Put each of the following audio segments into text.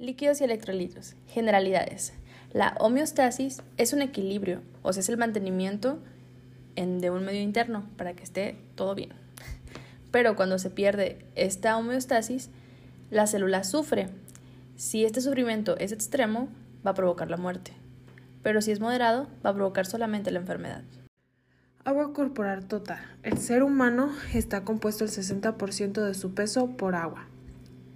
Líquidos y electrolitos. Generalidades. La homeostasis es un equilibrio, o sea, es el mantenimiento de un medio interno para que esté todo bien. Pero cuando se pierde esta homeostasis, la célula sufre. Si este sufrimiento es extremo, va a provocar la muerte. Pero si es moderado, va a provocar solamente la enfermedad. Agua corporal total. El ser humano está compuesto el 60% de su peso por agua.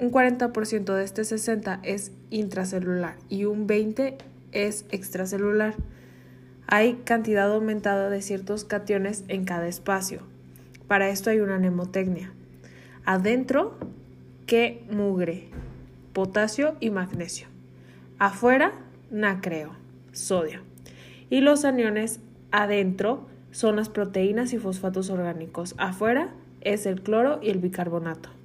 Un 40% de este 60 es intracelular y un 20 es extracelular. Hay cantidad aumentada de ciertos cationes en cada espacio. Para esto hay una mnemotecnia. Adentro, que mugre, potasio y magnesio. Afuera, nacreo, sodio. Y los aniones adentro son las proteínas y fosfatos orgánicos. Afuera es el cloro y el bicarbonato.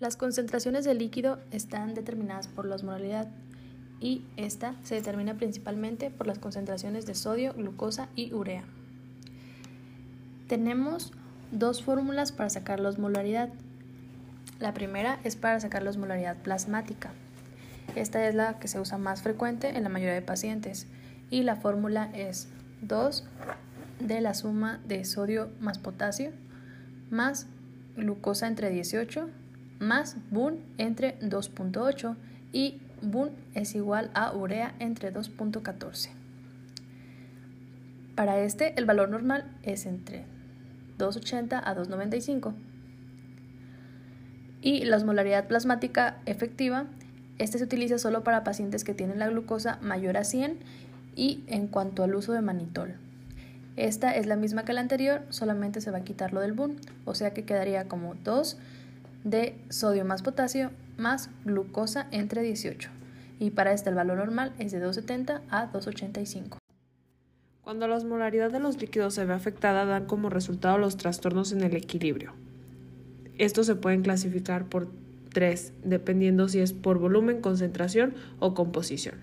Las concentraciones de líquido están determinadas por la osmolaridad y esta se determina principalmente por las concentraciones de sodio, glucosa y urea. Tenemos dos fórmulas para sacar la osmolaridad. La primera es para sacar la osmolaridad plasmática. Esta es la que se usa más frecuente en la mayoría de pacientes y la fórmula es 2 de la suma de sodio más potasio más glucosa entre 18 más BUN entre 2.8 y BUN es igual a urea entre 2.14. Para este el valor normal es entre 2.80 a 2.95. Y la osmolaridad plasmática efectiva, este se utiliza solo para pacientes que tienen la glucosa mayor a 100 y en cuanto al uso de manitol. Esta es la misma que la anterior, solamente se va a quitar lo del BUN, o sea que quedaría como 2 de sodio más potasio más glucosa entre 18. Y para este el valor normal es de 270 a 285. Cuando la osmolaridad de los líquidos se ve afectada, dan como resultado los trastornos en el equilibrio. Estos se pueden clasificar por tres, dependiendo si es por volumen, concentración o composición.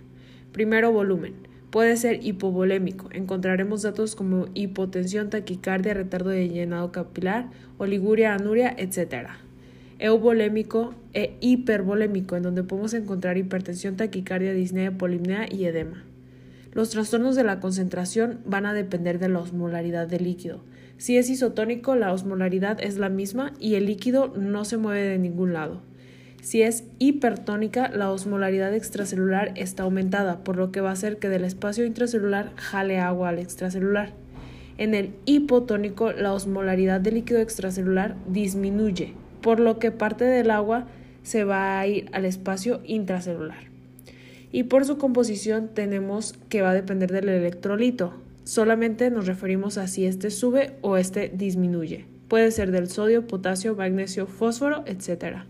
Primero, volumen. Puede ser hipovolémico. Encontraremos datos como hipotensión, taquicardia, retardo de llenado capilar, oliguria, anuria, etc eubolémico e hipervolémico, en donde podemos encontrar hipertensión, taquicardia, disnea, polimnea y edema. Los trastornos de la concentración van a depender de la osmolaridad del líquido. Si es isotónico, la osmolaridad es la misma y el líquido no se mueve de ningún lado. Si es hipertónica, la osmolaridad extracelular está aumentada, por lo que va a hacer que del espacio intracelular jale agua al extracelular. En el hipotónico, la osmolaridad del líquido extracelular disminuye, por lo que parte del agua se va a ir al espacio intracelular. Y por su composición tenemos que va a depender del electrolito. Solamente nos referimos a si este sube o este disminuye. Puede ser del sodio, potasio, magnesio, fósforo, etc.